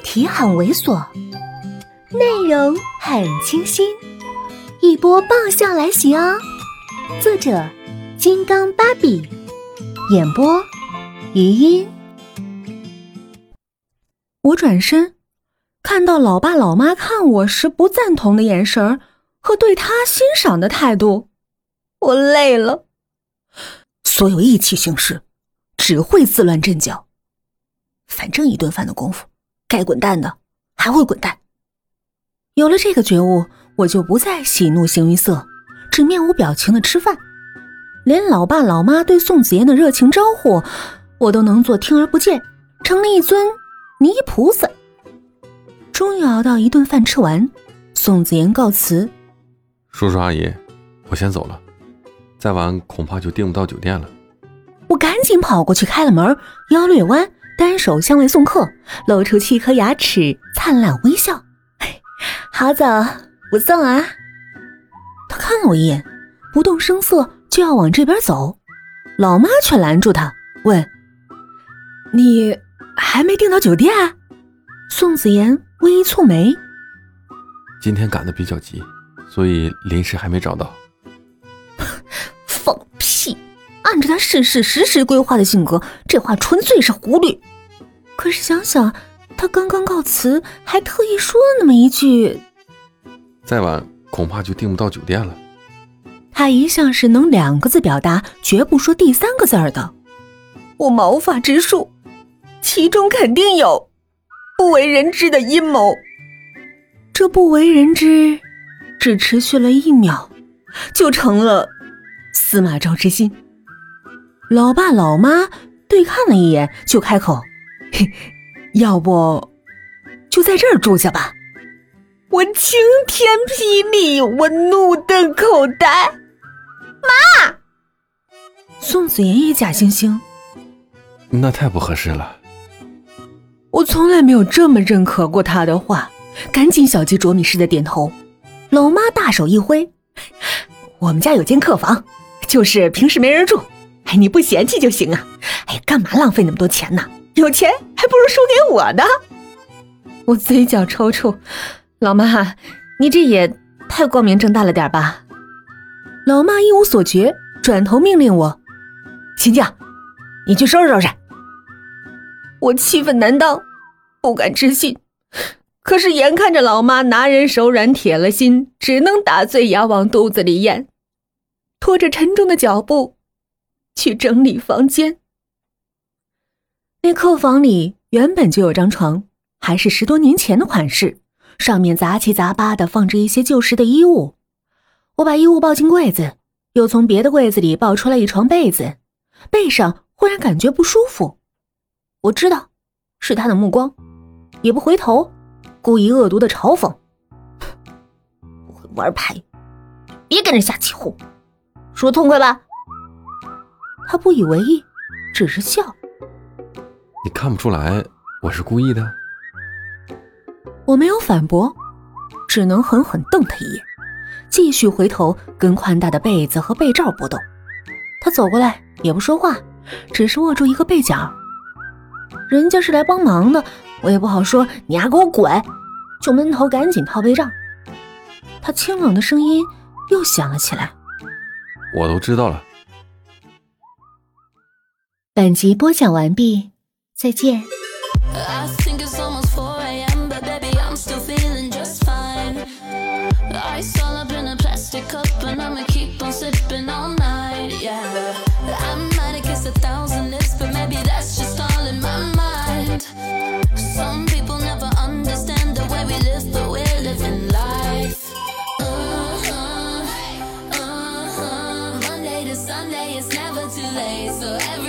题很猥琐，内容很清新，一波爆笑来袭哦！作者：金刚芭比，演播：余音。我转身，看到老爸老妈看我时不赞同的眼神和对他欣赏的态度，我累了。所有意气行事，只会自乱阵脚。反正一顿饭的功夫，该滚蛋的还会滚蛋。有了这个觉悟，我就不再喜怒形于色，只面无表情的吃饭。连老爸老妈对宋子妍的热情招呼，我都能做听而不见，成了一尊泥菩萨。终于熬到一顿饭吃完，宋子妍告辞：“叔叔阿姨，我先走了，再晚恐怕就订不到酒店了。”我赶紧跑过去开了门，腰略弯。单手向外送客，露出七颗牙齿，灿烂微笑。好走，不送啊！他看了我一眼，不动声色就要往这边走，老妈却拦住他，问：“你还没订到酒店？”宋子妍微一蹙眉：“今天赶的比较急，所以临时还没找到。”放屁！按照他事事实时规划的性格，这话纯粹是胡驴。可是想想，他刚刚告辞，还特意说了那么一句：“再晚恐怕就订不到酒店了。”他一向是能两个字表达，绝不说第三个字儿的。我毛发直竖，其中肯定有不为人知的阴谋。这不为人知，只持续了一秒，就成了司马昭之心。老爸老妈对看了一眼，就开口。嘿，要不就在这儿住下吧？我晴天霹雳，我怒瞪口呆。妈，宋子妍也假惺惺。那太不合适了。我从来没有这么认可过他的话，赶紧小鸡啄米似的点头。老妈大手一挥，我们家有间客房，就是平时没人住，哎，你不嫌弃就行啊。哎，干嘛浪费那么多钱呢？有钱还不如输给我呢！我嘴角抽搐，老妈，你这也太光明正大了点吧？老妈一无所觉，转头命令我：“秦静，你去收拾收拾。”我气愤难当，不敢置信。可是眼看着老妈拿人手软，铁了心，只能打碎牙往肚子里咽，拖着沉重的脚步去整理房间。那客房里原本就有张床，还是十多年前的款式，上面杂七杂八的放着一些旧时的衣物。我把衣物抱进柜子，又从别的柜子里抱出来一床被子，背上忽然感觉不舒服。我知道是他的目光，也不回头，故意恶毒的嘲讽：“不会玩牌，别跟着瞎起哄，说痛快吧。”他不以为意，只是笑。你看不出来我是故意的？我没有反驳，只能狠狠瞪他一眼，继续回头跟宽大的被子和被罩搏斗。他走过来也不说话，只是握住一个被角。人家是来帮忙的，我也不好说你丫给我滚，就闷头赶紧套被罩。他清冷的声音又响了起来：“我都知道了。”本集播讲完毕。再见。Sunday, it's